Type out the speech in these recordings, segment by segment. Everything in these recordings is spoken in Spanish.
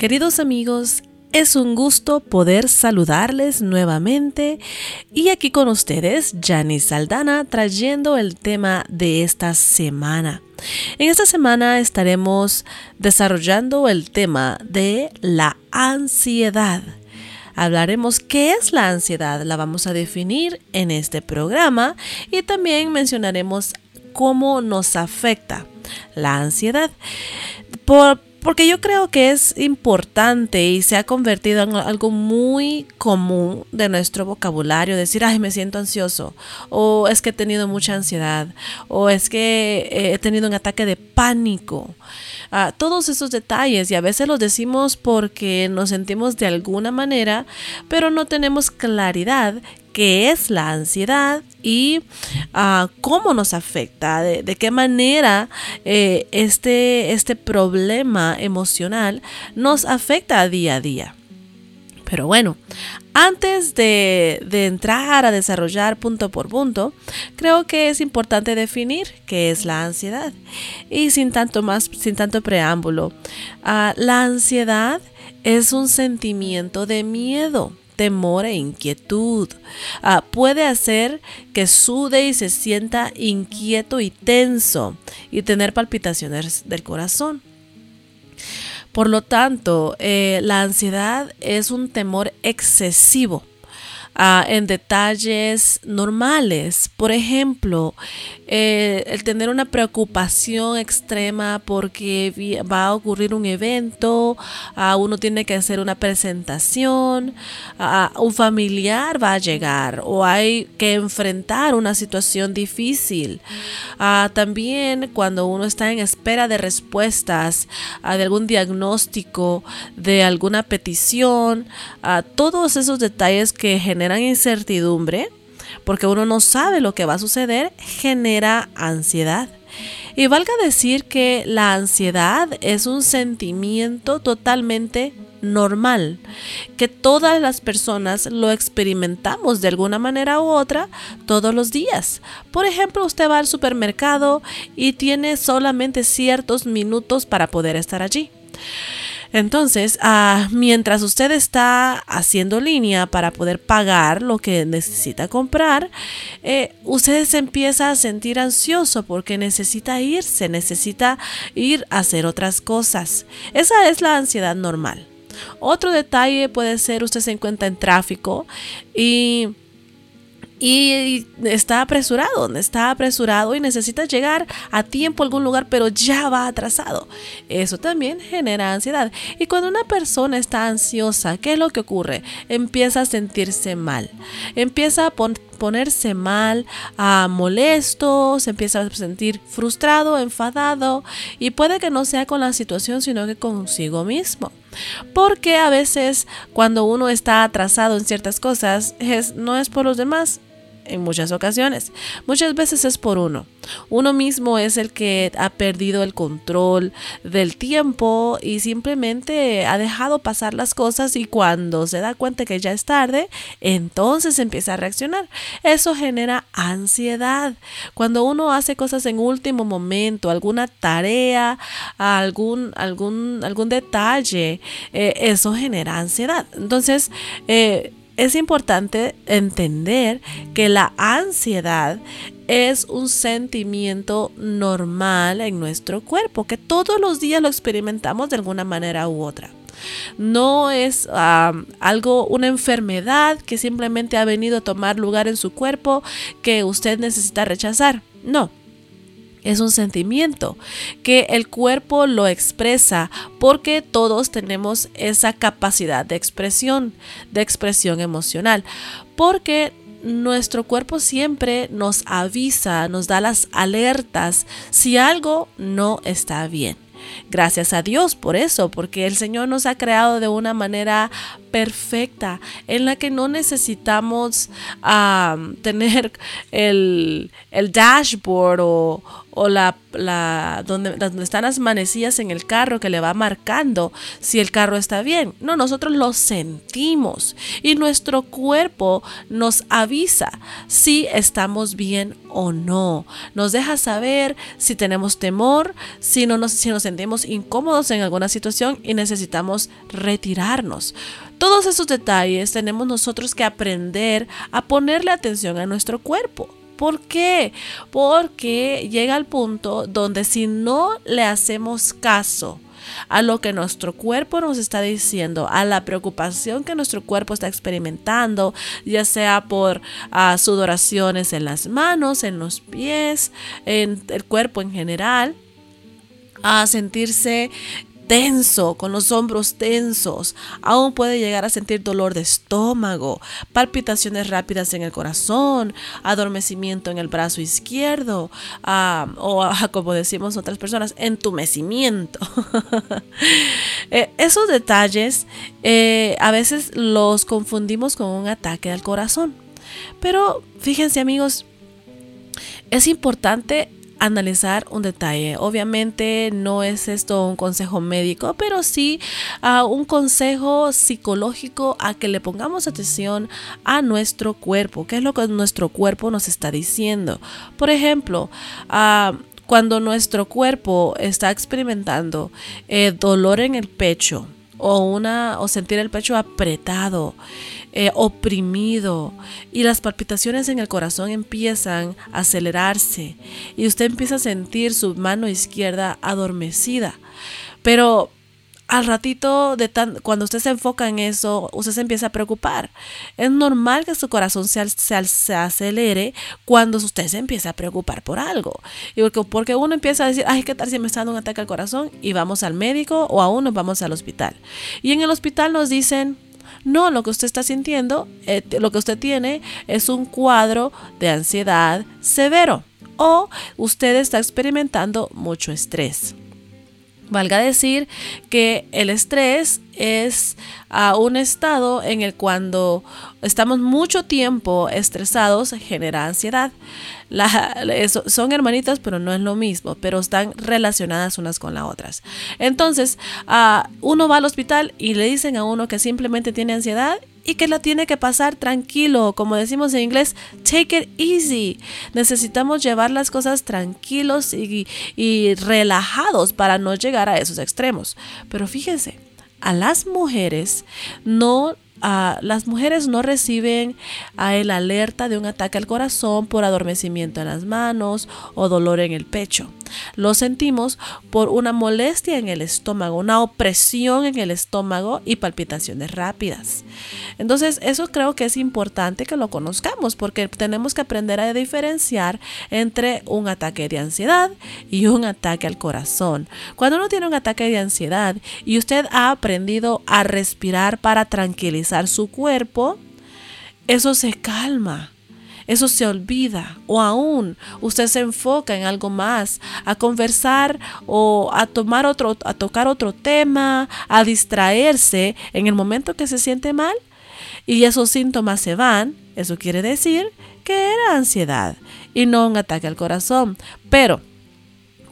Queridos amigos, es un gusto poder saludarles nuevamente y aquí con ustedes Janice Saldana trayendo el tema de esta semana. En esta semana estaremos desarrollando el tema de la ansiedad. Hablaremos qué es la ansiedad, la vamos a definir en este programa y también mencionaremos cómo nos afecta la ansiedad. Por, porque yo creo que es importante y se ha convertido en algo muy común de nuestro vocabulario, decir, ay, me siento ansioso, o es que he tenido mucha ansiedad, o es que he tenido un ataque de pánico. Ah, todos esos detalles y a veces los decimos porque nos sentimos de alguna manera, pero no tenemos claridad qué es la ansiedad y ah, cómo nos afecta, de, qué manera eh, este, este problema emocional nos afecta día a día. Pero bueno, antes de, entrar a desarrollar punto por punto, creo que es importante definir qué es la ansiedad. Y sin tanto más, sin tanto preámbulo, ah, la ansiedad es un sentimiento de miedo temor e inquietud. Ah, puede hacer que sude y se sienta inquieto y tenso y tener palpitaciones del corazón. Por lo tanto, eh, la ansiedad es un temor excesivo Ah, en detalles normales. Por ejemplo, eh, el tener una preocupación extrema porque va a ocurrir un evento, uh, uno tiene que hacer una presentación, un familiar va a llegar o hay que enfrentar una situación difícil. también cuando uno está en espera de respuestas de algún diagnóstico, de alguna petición, todos esos detalles que generan generan incertidumbre, porque uno no sabe lo que va a suceder, genera ansiedad. Y valga decir que la ansiedad es un sentimiento totalmente normal, que todas las personas lo experimentamos de alguna manera u otra todos los días. Por ejemplo, usted va al supermercado y tiene solamente ciertos minutos para poder estar allí. Entonces, ah, mientras usted está haciendo línea para poder pagar lo que necesita comprar, eh, usted se empieza a sentir ansioso porque necesita irse, necesita ir a hacer otras cosas. Esa es la ansiedad normal. Otro detalle puede ser usted se encuentra en tráfico y y está apresurado, está apresurado y necesita llegar a tiempo a algún lugar, pero ya va atrasado. Eso también genera ansiedad. Y cuando una persona está ansiosa, ¿qué es lo que ocurre? Empieza a sentirse mal, empieza a ponerse mal, a molesto, se empieza a sentir frustrado, enfadado y puede que no sea con la situación, sino que consigo mismo. Porque a veces cuando uno está atrasado en ciertas cosas, es, no es por los demás, en muchas ocasiones. Muchas veces es por uno. Uno mismo es el que ha perdido el control del tiempo y simplemente ha dejado pasar las cosas y cuando se da cuenta que ya es tarde, entonces empieza a reaccionar. Eso genera ansiedad. Cuando uno hace cosas en último momento, alguna tarea, algún, algún, algún detalle, eh, eso genera ansiedad. Entonces, eh, es importante entender que la ansiedad es un sentimiento normal en nuestro cuerpo, que todos los días lo experimentamos de alguna manera u otra. No es algo, una enfermedad que simplemente ha venido a tomar lugar en su cuerpo que usted necesita rechazar. No, es un sentimiento que el cuerpo lo expresa porque todos tenemos esa capacidad de expresión, de expresión emocional. Porque nuestro cuerpo siempre nos avisa, nos da las alertas si algo no está bien. Gracias a Dios por eso, porque el Señor nos ha creado de una manera perfecta en la que no necesitamos tener el, el dashboard o, o la, la donde, donde, están las manecillas en el carro que le va marcando si el carro está bien. No, nosotros lo sentimos y nuestro cuerpo nos avisa si estamos bien o no. Nos deja saber si tenemos temor, si, no nos, si nos sentimos incómodos en alguna situación y necesitamos retirarnos. Todos esos detalles tenemos nosotros que aprender a ponerle atención a nuestro cuerpo. ¿Por qué? Porque llega el punto donde si no le hacemos caso, a lo que nuestro cuerpo nos está diciendo, a la preocupación que nuestro cuerpo está experimentando, ya sea por ah, sudoraciones en las manos, en los pies, en el cuerpo en general, a sentirse tenso, con los hombros tensos. Aún puede llegar a sentir dolor de estómago, palpitaciones rápidas en el corazón, adormecimiento en el brazo izquierdo o como decimos otras personas, entumecimiento. Eh, esos detalles eh, a veces los confundimos con un ataque al corazón. Pero fíjense amigos, es importante analizar un detalle. Obviamente no es esto un consejo médico, pero sí uh, un consejo psicológico a que le pongamos atención a nuestro cuerpo. ¿Qué es lo que nuestro cuerpo nos está diciendo? Por ejemplo, uh, cuando nuestro cuerpo está experimentando eh, dolor en el pecho o una o sentir el pecho apretado eh, oprimido y las palpitaciones en el corazón empiezan a acelerarse y usted empieza a sentir su mano izquierda adormecida. Pero al ratito de tan, cuando usted se enfoca en eso, usted se empieza a preocupar. Es normal que su corazón se, se, acelere cuando usted se empieza a preocupar por algo. Y porque, porque, uno empieza a decir, ay, ¿qué tal si me está dando un ataque al corazón? Y vamos al médico o aún nos vamos al hospital. Y en el hospital nos dicen, no, lo que usted está sintiendo, eh, lo que usted tiene es un cuadro de ansiedad severo o usted está experimentando mucho estrés. Valga decir que el estrés es uh, un estado en el cuando estamos mucho tiempo estresados genera ansiedad. son hermanitas, pero no es lo mismo, pero están relacionadas unas con las otras. Entonces, uh, uno va al hospital y le dicen a uno que simplemente tiene ansiedad y que la tiene que pasar tranquilo, como decimos en inglés, take it easy. Necesitamos llevar las cosas tranquilos y, y relajados para no llegar a esos extremos. Pero fíjense, a las mujeres no las mujeres no reciben el alerta de un ataque al corazón por adormecimiento en las manos o dolor en el pecho. Lo sentimos por una molestia en el estómago, una opresión en el estómago y palpitaciones rápidas. Entonces, eso creo que es importante que lo conozcamos porque tenemos que aprender a diferenciar entre un ataque de ansiedad y un ataque al corazón. Cuando uno tiene un ataque de ansiedad y usted ha aprendido a respirar para tranquilizar, su cuerpo, eso se calma. Eso se olvida o aún usted se enfoca en algo más, a conversar o a tomar otro a tocar otro tema, a distraerse en el momento que se siente mal y esos síntomas se van, eso quiere decir que era ansiedad y no un ataque al corazón, pero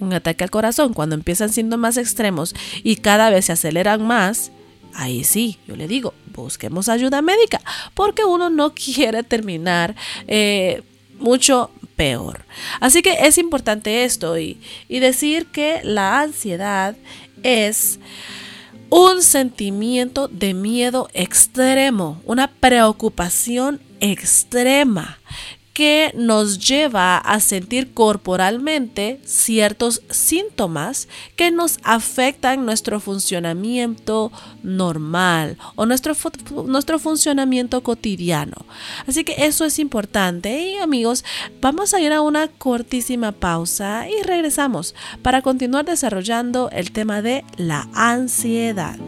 un ataque al corazón cuando empiezan siendo más extremos y cada vez se aceleran más, ahí sí, yo le digo, busquemos ayuda médica, porque uno no quiere terminar eh, mucho peor. Así que es importante esto y, y decir que la ansiedad es un sentimiento de miedo extremo, una preocupación extrema que nos lleva a sentir corporalmente ciertos síntomas que nos afectan nuestro funcionamiento normal o nuestro, nuestro funcionamiento cotidiano. Así que eso es importante y amigos, vamos a ir a una cortísima pausa y regresamos para continuar desarrollando el tema de la ansiedad.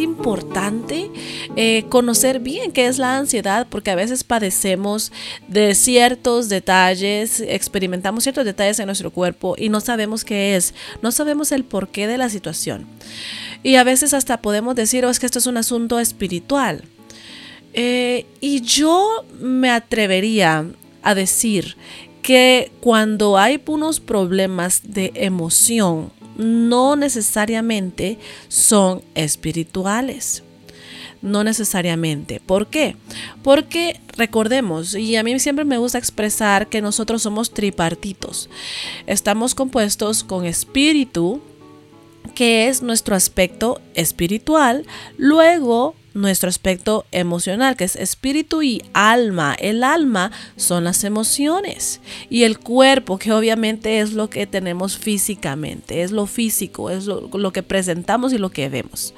Importante eh, conocer bien qué es la ansiedad, porque a veces padecemos de ciertos detalles, experimentamos ciertos detalles en nuestro cuerpo y no sabemos qué es, no sabemos el porqué de la situación. Y a veces hasta podemos decir, oh, es que esto es un asunto espiritual. Eh, y yo me atrevería a decir que cuando hay unos problemas de emoción, no necesariamente son espirituales. No necesariamente. ¿Por qué? Porque recordemos, y a mí siempre me gusta expresar que nosotros somos tripartitos. Estamos compuestos con espíritu, que es nuestro aspecto espiritual, luego nuestro aspecto emocional, que es espíritu y alma. El alma son las emociones y el cuerpo, que obviamente es lo que tenemos físicamente, es lo físico, es lo, que presentamos y lo que vemos.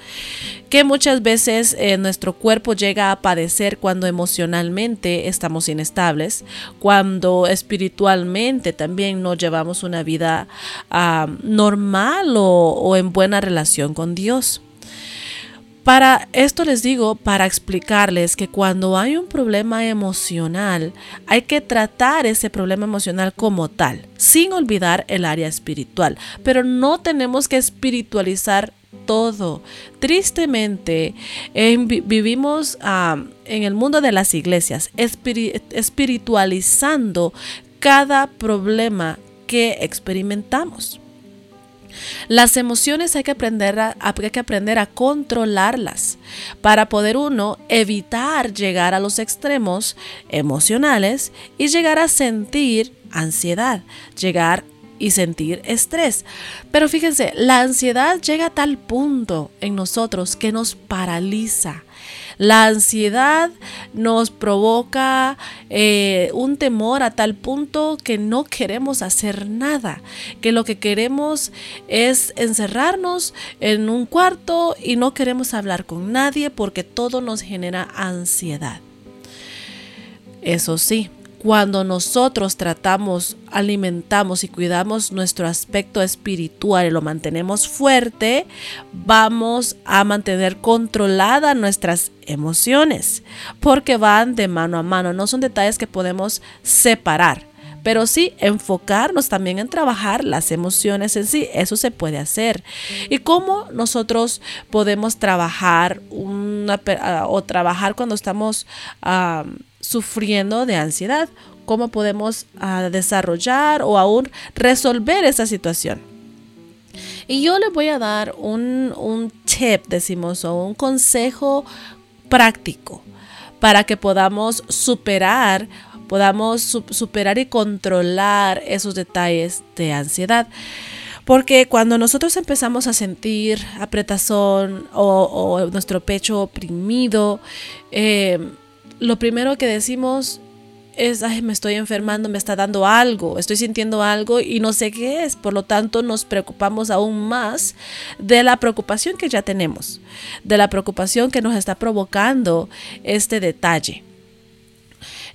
Que muchas veces eh, nuestro cuerpo llega a padecer cuando emocionalmente estamos inestables, cuando espiritualmente también no llevamos una vida ah, normal o en buena relación con Dios. Para esto les digo, para explicarles que cuando hay un problema emocional, hay que tratar ese problema emocional como tal, sin olvidar el área espiritual. Pero no tenemos que espiritualizar todo. Tristemente, vivimos en el mundo de las iglesias, espiritualizando cada problema que experimentamos. Las emociones hay que aprender a, hay que aprender a controlarlas para poder uno evitar llegar a los extremos emocionales y llegar a sentir ansiedad, llegar y sentir estrés. Pero fíjense, la ansiedad llega a tal punto en nosotros que nos paraliza la ansiedad nos provoca eh, un temor a tal punto que no queremos hacer nada, que lo que queremos es encerrarnos en un cuarto y no queremos hablar con nadie porque todo nos genera ansiedad. Eso sí, cuando nosotros tratamos, alimentamos y cuidamos nuestro aspecto espiritual y lo mantenemos fuerte, vamos a mantener controladas nuestras emociones, porque van de mano a mano, no son detalles que podemos separar. Pero sí enfocarnos también en trabajar las emociones en sí, eso se puede hacer. ¿Y cómo nosotros podemos trabajar una, o trabajar cuando estamos sufriendo de ansiedad, cómo podemos ah, desarrollar o aún resolver esa situación. Y yo le voy a dar un, un tip, decimos, o un consejo práctico para que podamos superar, podamos superar y controlar esos detalles de ansiedad. Porque cuando nosotros empezamos a sentir apretazón o, nuestro pecho oprimido, eh, lo primero que decimos es, ay, me estoy enfermando, me está dando algo, estoy sintiendo algo y no sé qué es. Por lo tanto, nos preocupamos aún más de la preocupación que ya tenemos, de la preocupación que nos está provocando este detalle.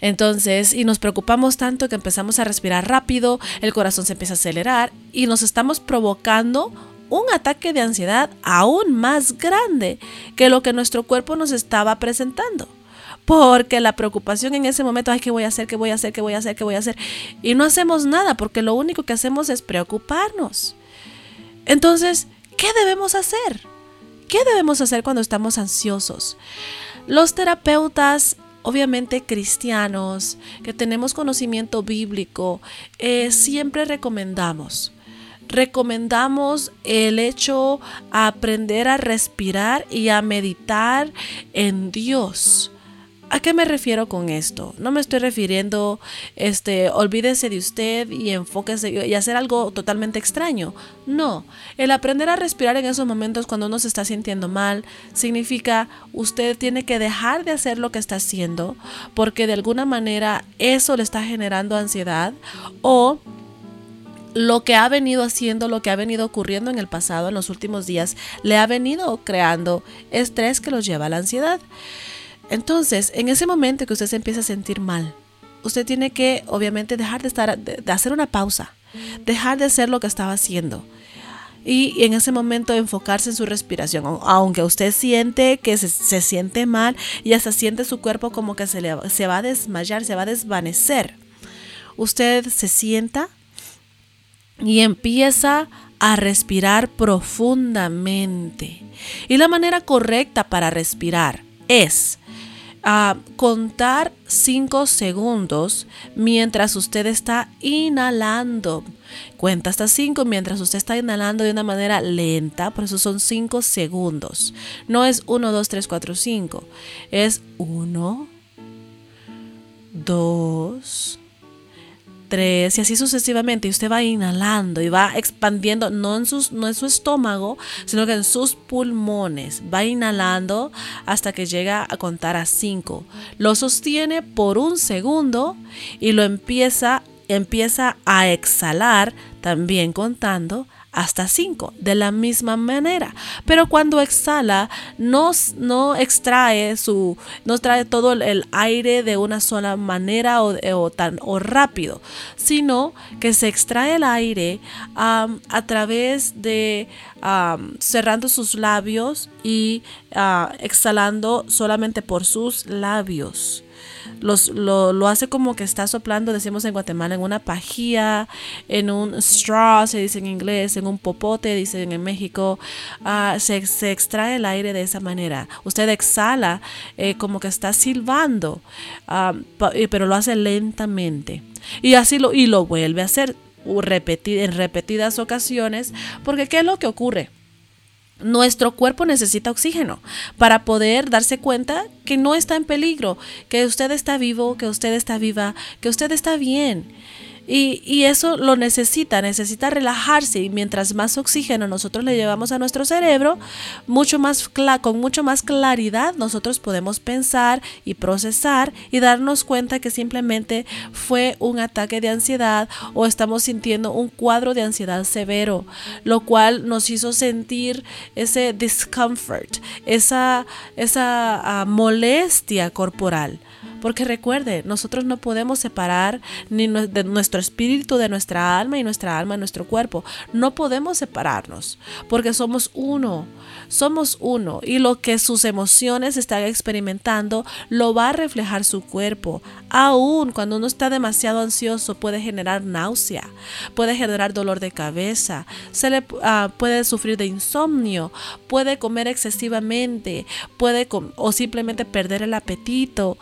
Entonces, y nos preocupamos tanto que empezamos a respirar rápido, el corazón se empieza a acelerar y nos estamos provocando un ataque de ansiedad aún más grande que lo que nuestro cuerpo nos estaba presentando porque la preocupación en ese momento, ay, ¿qué voy a hacer? ¿Qué voy a hacer? ¿Qué voy a hacer? ¿Qué voy a hacer? Y no hacemos nada porque lo único que hacemos es preocuparnos. Entonces, ¿qué debemos hacer? ¿Qué debemos hacer cuando estamos ansiosos? Los terapeutas obviamente cristianos, que tenemos conocimiento bíblico, eh, siempre recomendamos. Recomendamos el hecho a aprender a respirar y a meditar en Dios. ¿A qué me refiero con esto? No me estoy refiriendo, este, olvídese de usted y enfóquese y hacer algo totalmente extraño. No, el aprender a respirar en esos momentos cuando uno se está sintiendo mal significa usted tiene que dejar de hacer lo que está haciendo porque de alguna manera eso le está generando ansiedad o lo que ha venido haciendo, lo que ha venido ocurriendo en el pasado, en los últimos días, le ha venido creando estrés que los lleva a la ansiedad. Entonces, en ese momento que usted se empieza a sentir mal, usted tiene que obviamente dejar de estar, de, hacer una pausa, dejar de hacer lo que estaba haciendo y en ese momento enfocarse en su respiración. Aunque usted siente que se, siente mal y hasta siente su cuerpo como que se, le, se va a desmayar, se va a desvanecer. Usted se sienta y empieza a respirar profundamente. Y la manera correcta para respirar es a contar 5 segundos mientras usted está inhalando. Cuenta hasta 5 mientras usted está inhalando de una manera lenta, por eso son 5 segundos. No es 1, 2, 3, 4, 5. Es 1, 2, y así sucesivamente. Y usted va inhalando y va expandiendo, no en, sus, no en su estómago, sino que en sus pulmones. Va inhalando hasta que llega a contar a 5. Lo sostiene por un segundo y lo empieza, empieza a exhalar también contando hasta 5 de la misma manera. Pero cuando exhala, no, no extrae su, no trae todo el aire de una sola manera o, tan o rápido, sino que se extrae el aire a través de cerrando sus labios y ah, exhalando solamente por sus labios lo, hace como que está soplando, decimos en Guatemala, en una pajilla, en un straw, se dice en inglés, en un popote, dicen en México. Ah, se, extrae el aire de esa manera. Usted exhala eh, como que está silbando, ah, pero lo hace lentamente. Y así lo, y lo vuelve a hacer en repetidas ocasiones, porque ¿qué es lo que ocurre? Nuestro cuerpo necesita oxígeno para poder darse cuenta que no está en peligro, que usted está vivo, que usted está viva, que usted está bien. Y, eso lo necesita, necesita relajarse y mientras más oxígeno nosotros le llevamos a nuestro cerebro, mucho más con mucho más claridad nosotros podemos pensar y procesar y darnos cuenta que simplemente fue un ataque de ansiedad o estamos sintiendo un cuadro de ansiedad severo, lo cual nos hizo sentir ese discomfort, esa, esa ah, molestia corporal. Porque recuerde, nosotros no podemos separar ni de nuestro espíritu de nuestra alma y nuestra alma de nuestro cuerpo. No podemos separarnos porque somos uno. Somos uno y lo que sus emociones están experimentando lo va a reflejar su cuerpo. Aún cuando uno está demasiado ansioso puede generar náusea, puede generar dolor de cabeza, se le ah, puede sufrir de insomnio, puede comer excesivamente, puede o simplemente perder el apetito.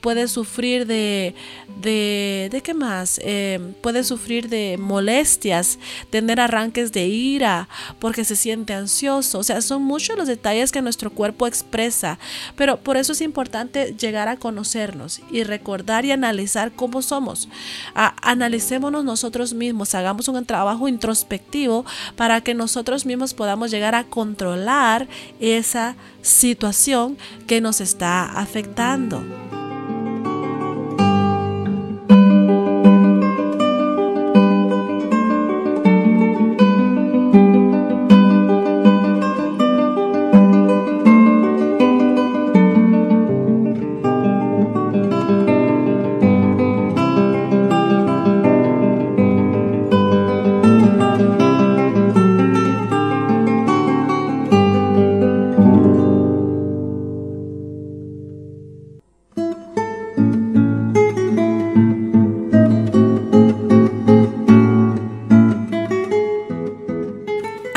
Puede sufrir de, de, de qué más, eh, puede sufrir de molestias, tener arranques de ira porque se siente ansioso. O sea, son muchos los detalles que nuestro cuerpo expresa, pero por eso es importante llegar a conocernos y recordar y analizar cómo somos. analicémonos nosotros mismos, hagamos un trabajo introspectivo para que nosotros mismos podamos llegar a controlar esa situación que nos está afectando.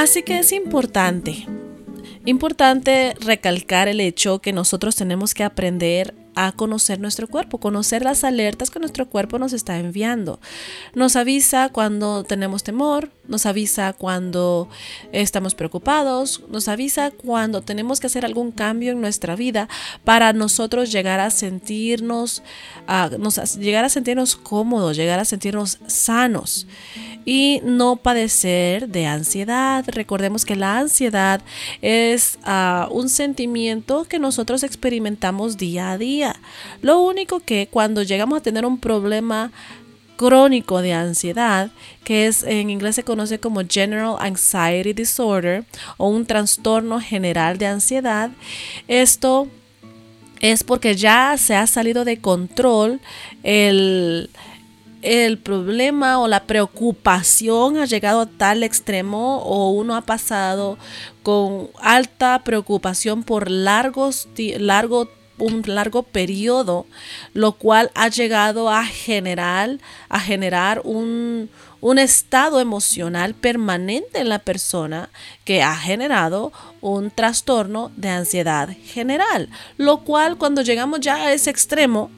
Es importante, importante recalcar el hecho que nosotros tenemos que aprender a conocer nuestro cuerpo, conocer las alertas que nuestro cuerpo nos está enviando. Nos avisa cuando tenemos temor, nos avisa cuando estamos preocupados, nos avisa cuando tenemos que hacer algún cambio en nuestra vida para nosotros llegar a sentirnos, llegar a sentirnos cómodos, llegar a sentirnos sanos y no padecer de ansiedad. Recordemos que la ansiedad es ah, un sentimiento que nosotros experimentamos día a día. Lo único que cuando llegamos a tener un problema crónico de ansiedad, que es en inglés se conoce como General Anxiety Disorder o un trastorno general de ansiedad, esto es porque ya se ha salido de control el el problema o la preocupación ha llegado a tal extremo o uno ha pasado con alta preocupación por largos, largo un largo periodo, lo cual ha llegado a generar, a generar un, un estado emocional permanente en la persona que ha generado un trastorno de ansiedad general, lo cual cuando llegamos ya a ese extremo,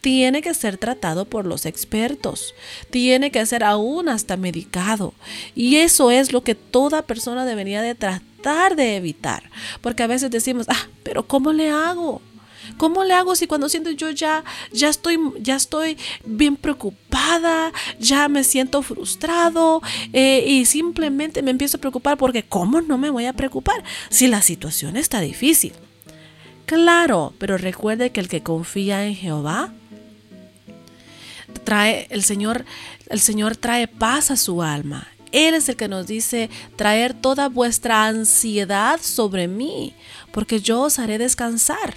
tiene que ser tratado por los expertos, tiene que ser aún hasta medicado. Y eso es lo que toda persona debería de tratar de evitar, porque a veces decimos, ah, pero ¿cómo le hago? ¿Cómo le hago si cuando siento yo ya, ya estoy, ya estoy bien preocupada, ya me siento frustrado eh, y simplemente me empiezo a preocupar porque ¿cómo no me voy a preocupar si la situación está difícil? Claro, pero recuerde que el que confía en Jehová trae el Señor, el Señor trae paz a su alma. Él es el que nos dice traer toda vuestra ansiedad sobre mí, porque yo os haré descansar.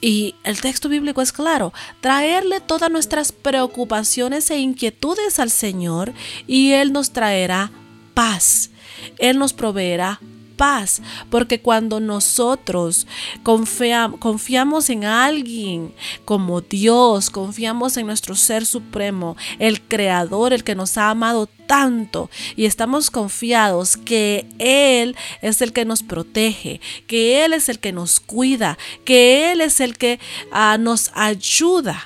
Y el texto bíblico es claro, traerle todas nuestras preocupaciones e inquietudes al Señor y Él nos traerá paz. Él nos proveerá paz, porque cuando nosotros confiamos en alguien como Dios, confiamos en nuestro Ser Supremo, el Creador, el que nos ha amado tanto y estamos confiados que Él es el que nos protege, que Él es el que nos cuida, que Él es el que ah, nos ayuda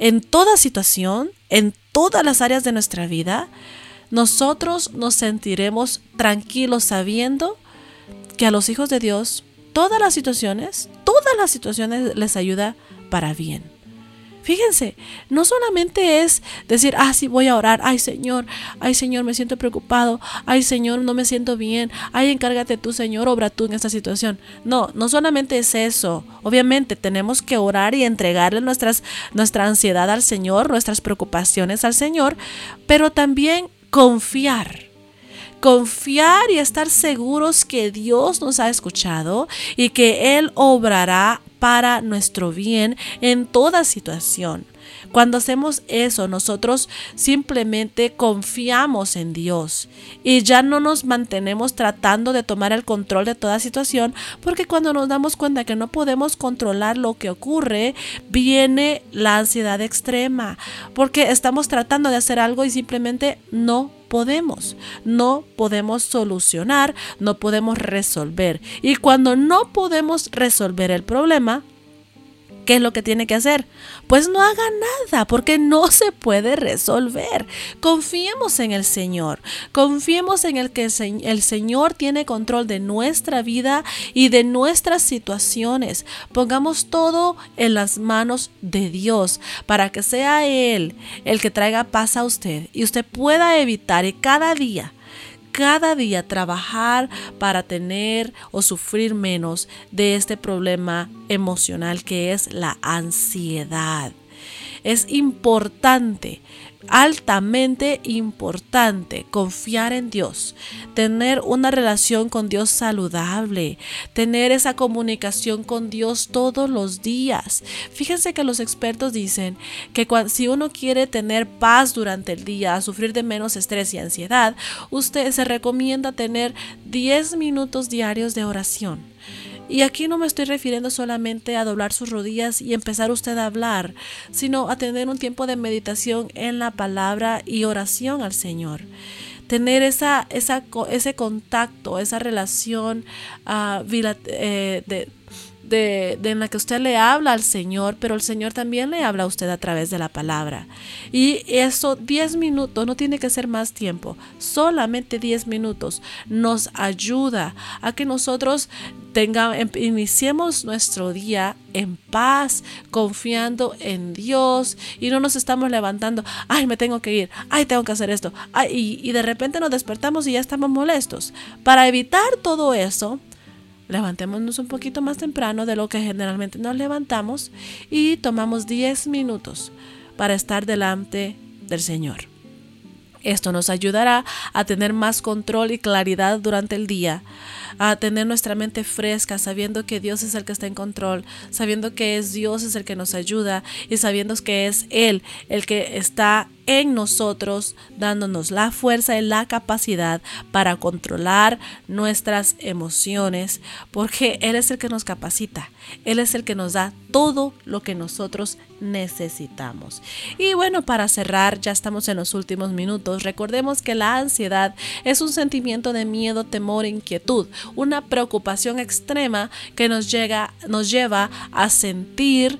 en toda situación, en todas las áreas de nuestra vida, nosotros nos sentiremos tranquilos sabiendo que a los hijos de Dios todas las situaciones, todas las situaciones les ayuda para bien. Fíjense, no solamente es decir, ah, sí, voy a orar, ay Señor, ay Señor, me siento preocupado, ay Señor, no me siento bien, ay, encárgate tú, Señor, obra tú en esta situación. No, no solamente es eso. Obviamente tenemos que orar y entregarle nuestras, nuestra ansiedad al Señor, nuestras preocupaciones al Señor, pero también confiar. Confiar y estar seguros que Dios nos ha escuchado y que Él obrará para nuestro bien en toda situación. Cuando hacemos eso, nosotros simplemente confiamos en Dios y ya no nos mantenemos tratando de tomar el control de toda situación, porque cuando nos damos cuenta que no podemos controlar lo que ocurre, viene la ansiedad extrema, porque estamos tratando de hacer algo y simplemente no podemos, no podemos solucionar, no podemos resolver. Y cuando no podemos resolver el problema, ¿Qué es lo que tiene que hacer? Pues no haga nada porque no se puede resolver. Confiemos en el Señor. Confiemos en el que el Señor tiene control de nuestra vida y de nuestras situaciones. Pongamos todo en las manos de Dios para que sea Él el que traiga paz a usted y usted pueda evitar cada día cada día trabajar para tener o sufrir menos de este problema emocional que es la ansiedad. Es importante altamente importante confiar en Dios, tener una relación con Dios saludable, tener esa comunicación con Dios todos los días. Fíjense que los expertos dicen que si uno quiere tener paz durante el día, sufrir de menos estrés y ansiedad, usted se recomienda tener 10 minutos diarios de oración. Y aquí no me estoy refiriendo solamente a doblar sus rodillas y empezar usted a hablar, sino a tener un tiempo de meditación en la palabra y oración al Señor. Tener esa, esa, ese contacto, esa relación uh, de, de, en la que usted le habla al Señor, pero el Señor también le habla a usted a través de la palabra. Y eso, 10 minutos, no tiene que ser más tiempo, solamente 10 minutos nos ayuda a que nosotros tenga, em, iniciemos nuestro día en paz, confiando en Dios y no nos estamos levantando, ay, me tengo que ir, ay, tengo que hacer esto, ay, y, y de repente nos despertamos y ya estamos molestos. Para evitar todo eso, levantémonos un poquito más temprano de lo que generalmente nos levantamos y tomamos 10 minutos para estar delante del Señor. Esto nos ayudará a tener más control y claridad durante el día, a tener nuestra mente fresca, sabiendo que Dios es el que está en control, sabiendo que es Dios es el que nos ayuda y sabiendo que es Él el que está en nosotros, dándonos la fuerza y la capacidad para controlar nuestras emociones, porque Él es el que nos capacita, Él es el que nos da todo lo que nosotros necesitamos. Y bueno, para cerrar, ya estamos en los últimos minutos, recordemos que la ansiedad es un sentimiento de miedo, temor, inquietud, una preocupación extrema que nos, llega, nos lleva a sentir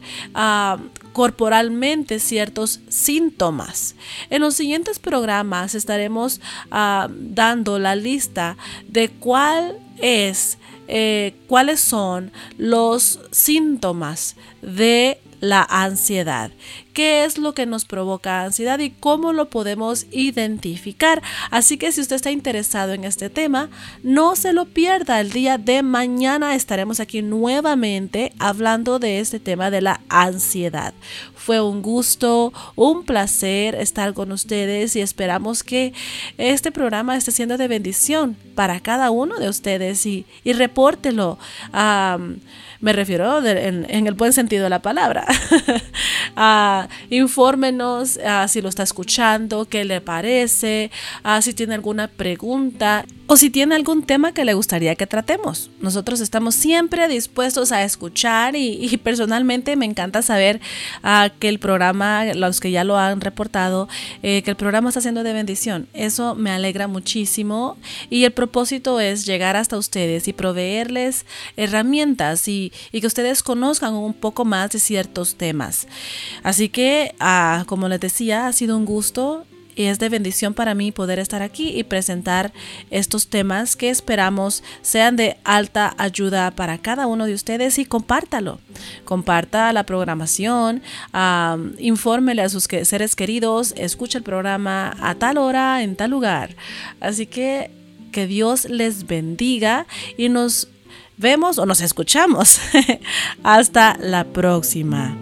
corporalmente ciertos síntomas. En los siguientes programas estaremos uh, dando la lista de cuál es, eh, cuáles son los síntomas de la ansiedad. ¿Qué es lo que nos provoca ansiedad y cómo lo podemos identificar? Así que si usted está interesado en este tema, no se lo pierda. El día de mañana estaremos aquí nuevamente hablando de este tema de la ansiedad. Fue un gusto, un placer estar con ustedes y esperamos que este programa esté siendo de bendición para cada uno de ustedes y, y repórtelo. Me refiero en, el buen sentido de la palabra. uh, infórmenos ah, si lo está escuchando, qué le parece, uh, si tiene alguna pregunta o si tiene algún tema que le gustaría que tratemos. Nosotros estamos siempre dispuestos a escuchar y, personalmente me encanta saber que el programa, los que ya lo han reportado, eh, que el programa está siendo de bendición. Eso me alegra muchísimo y el propósito es llegar hasta ustedes y proveerles herramientas y y que ustedes conozcan un poco más de ciertos temas. Así que, ah, como les decía, ha sido un gusto y es de bendición para mí poder estar aquí y presentar estos temas que esperamos sean de alta ayuda para cada uno de ustedes y compártalo. Comparta la programación, infórmele a sus seres queridos, escucha el programa a tal hora, en tal lugar. Así que que Dios les bendiga y nos vemos o nos escuchamos. Hasta la próxima.